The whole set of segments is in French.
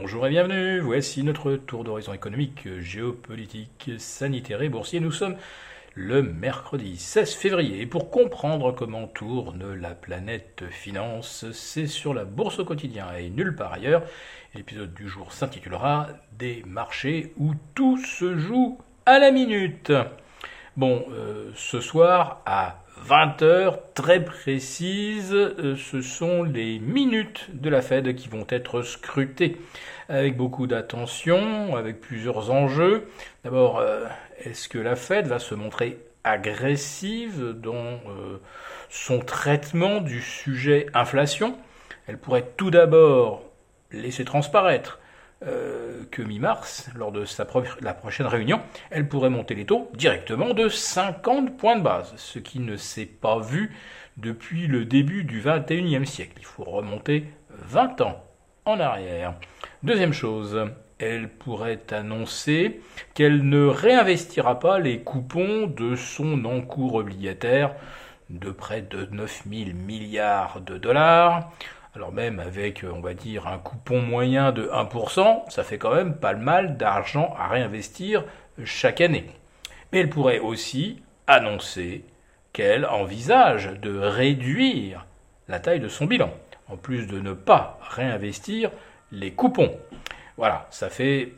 Bonjour et bienvenue, voici notre tour d'horizon économique, géopolitique, sanitaire et boursier. Nous sommes le mercredi 16 février et pour comprendre comment tourne la planète finance, c'est sur la bourse au quotidien et nulle part ailleurs. L'épisode du jour s'intitulera Des marchés où tout se joue à la minute. Bon, euh, ce soir à 20 heures très précises, euh, ce sont les minutes de la Fed qui vont être scrutées avec beaucoup d'attention, avec plusieurs enjeux. D'abord, euh, est-ce que la Fed va se montrer agressive dans euh, son traitement du sujet inflation? Elle pourrait tout d'abord laisser transparaître euh, que mi-mars, lors de la prochaine réunion, elle pourrait monter les taux directement de 50 points de base, ce qui ne s'est pas vu depuis le début du 21e siècle. Il faut remonter 20 ans en arrière. Deuxième chose, elle pourrait annoncer qu'elle ne réinvestira pas les coupons de son encours obligataire de près de 9000 milliards de dollars alors même avec, on va dire, un coupon moyen de 1%, ça fait quand même pas mal d'argent à réinvestir chaque année. Mais elle pourrait aussi annoncer qu'elle envisage de réduire la taille de son bilan, en plus de ne pas réinvestir les coupons. Voilà, ça fait,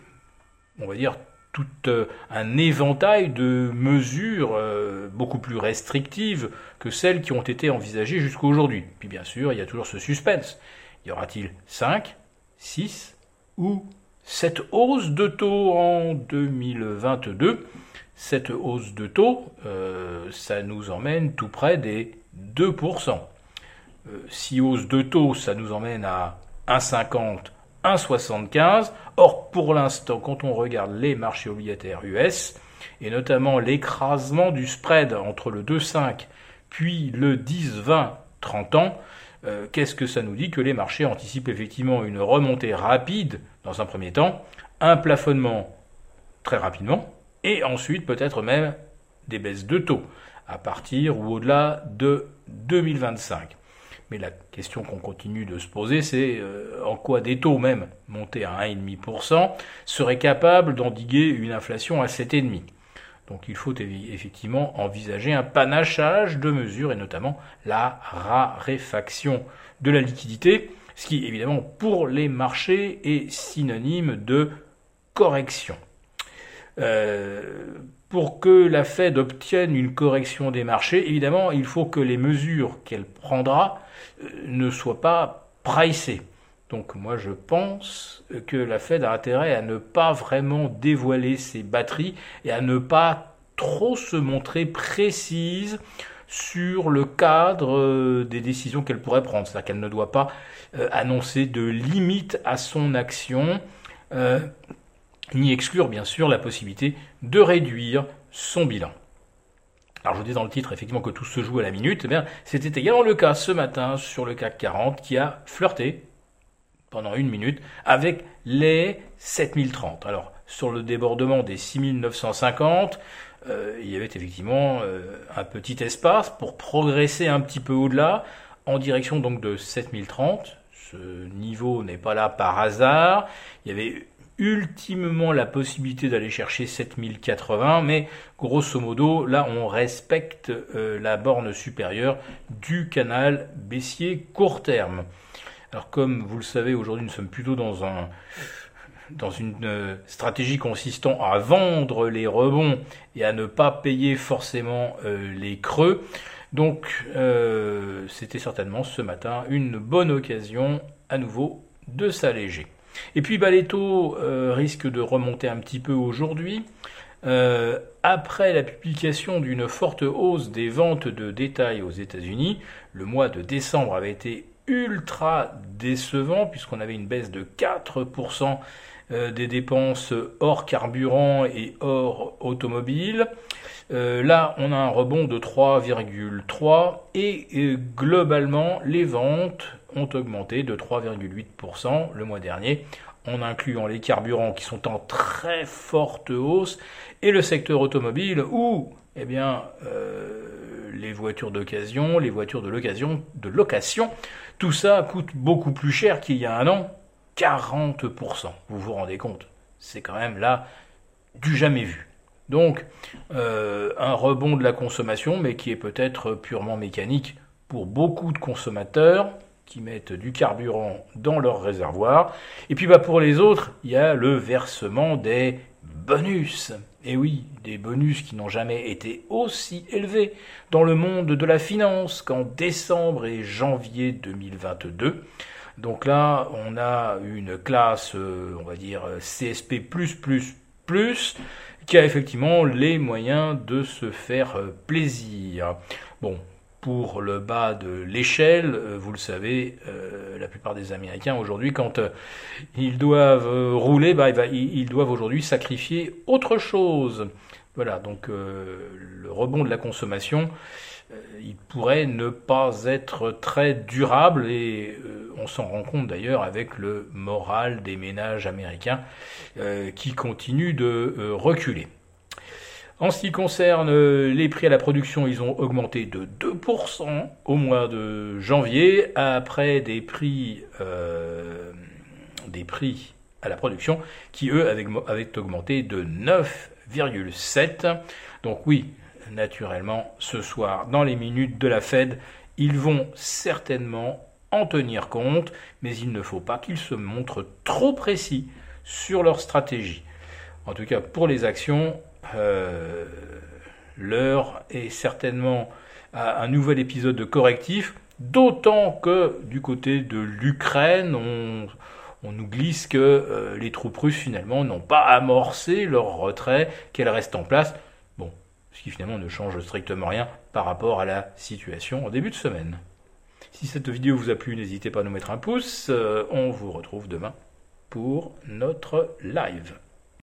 on va dire, tout euh, un éventail de mesures euh, beaucoup plus restrictives que celles qui ont été envisagées jusqu'à aujourd'hui. Puis bien sûr, il y a toujours ce suspense. Y aura-t-il 5, 6 ou 7 hausses de taux en 2022 Cette hausse de taux, euh, ça nous emmène tout près des 2%. 6 hausses de taux, ça nous emmène à 1,50 1,75. Or, pour l'instant, quand on regarde les marchés obligataires US, et notamment l'écrasement du spread entre le 2,5 puis le 10, 20, 30 ans, euh, qu'est-ce que ça nous dit Que les marchés anticipent effectivement une remontée rapide dans un premier temps, un plafonnement très rapidement, et ensuite peut-être même des baisses de taux à partir ou au-delà de 2025. Mais la question qu'on continue de se poser, c'est euh, en quoi des taux même montés à 1,5% seraient capables d'endiguer une inflation à 7,5%. Donc il faut effectivement envisager un panachage de mesures et notamment la raréfaction de la liquidité, ce qui évidemment pour les marchés est synonyme de correction. Euh, pour que la Fed obtienne une correction des marchés, évidemment, il faut que les mesures qu'elle prendra euh, ne soient pas pricées. Donc moi je pense que la Fed a intérêt à ne pas vraiment dévoiler ses batteries et à ne pas trop se montrer précise sur le cadre euh, des décisions qu'elle pourrait prendre. C'est-à-dire qu'elle ne doit pas annoncer de limite à son action ni exclure bien sûr la possibilité de réduire son bilan. Alors je vous dis dans le titre effectivement que tout se joue à la minute, eh bien c'était également le cas ce matin sur le CAC 40 qui a flirté pendant une minute avec les 7030. Alors sur le débordement des 6950, euh, il y avait effectivement euh, un petit espace pour progresser un petit peu au-delà en direction donc de 7030. Ce niveau n'est pas là par hasard. Il y avait ultimement la possibilité d'aller chercher 7080, mais grosso modo, là, on respecte euh, la borne supérieure du canal baissier court terme. Alors, comme vous le savez, aujourd'hui, nous sommes plutôt dans un dans une euh, stratégie consistant à vendre les rebonds et à ne pas payer forcément euh, les creux. Donc, c'était certainement ce matin une bonne occasion à nouveau de s'alléger. Et puis bah, les taux euh, risquent de remonter un petit peu aujourd'hui. Euh, après la publication d'une forte hausse des ventes de détail aux États-Unis, le mois de décembre avait été ultra décevant puisqu'on avait une baisse de 4% euh, des dépenses hors carburant et hors automobile. là, on a un rebond de 3,3 et globalement, les ventes ont augmenté de 3,8% le mois dernier, en incluant les carburants qui sont en très forte hausse et le secteur automobile où eh bien, euh, les voitures d'occasion, les voitures de l'occasion, de location, tout ça coûte beaucoup plus cher qu'il y a un an 40%. Vous vous rendez compte C'est quand même là du jamais vu. Donc, euh, un rebond de la consommation, mais qui est peut-être purement mécanique pour beaucoup de consommateurs qui mettent du carburant dans leur réservoir. Et puis bah, pour les autres, il y a le versement des bonus. Et oui, des bonus qui n'ont jamais été aussi élevés dans le monde de la finance qu'en décembre et janvier 2022. Donc là, on a une classe, euh, on va dire CSP+++, qui a effectivement les moyens de se faire euh, plaisir. Bon, pour le bas de l'échelle, euh, vous le savez, la plupart des Américains aujourd'hui, quand ils doivent rouler, bah, ils doivent aujourd'hui sacrifier autre chose. Voilà, donc le rebond de la consommation, il pourrait ne pas être très durable et on s'en rend compte d'ailleurs avec le moral des ménages américains euh, qui continue de euh, reculer. En ce qui concerne euh, les prix à la production, ils ont augmenté de 2% au mois de janvier, après des prix, des prix à la production qui, eux, avaient, avaient augmenté de 9,7%. Donc oui, naturellement, ce soir, dans les minutes de la Fed, ils vont certainement en tenir compte, mais il ne faut pas qu'ils se montrent trop précis sur leur stratégie. En tout cas, pour les actions, euh, l'heure est certainement un nouvel épisode de correctif, d'autant que du côté de l'Ukraine, on, nous glisse que euh, les troupes russes finalement n'ont pas amorcé leur retrait, qu'elles restent en place. Bon, ce qui finalement ne change strictement rien par rapport à la situation en début de semaine. Si cette vidéo vous a plu, n'hésitez pas à nous mettre un pouce. Euh, on vous retrouve demain pour notre live.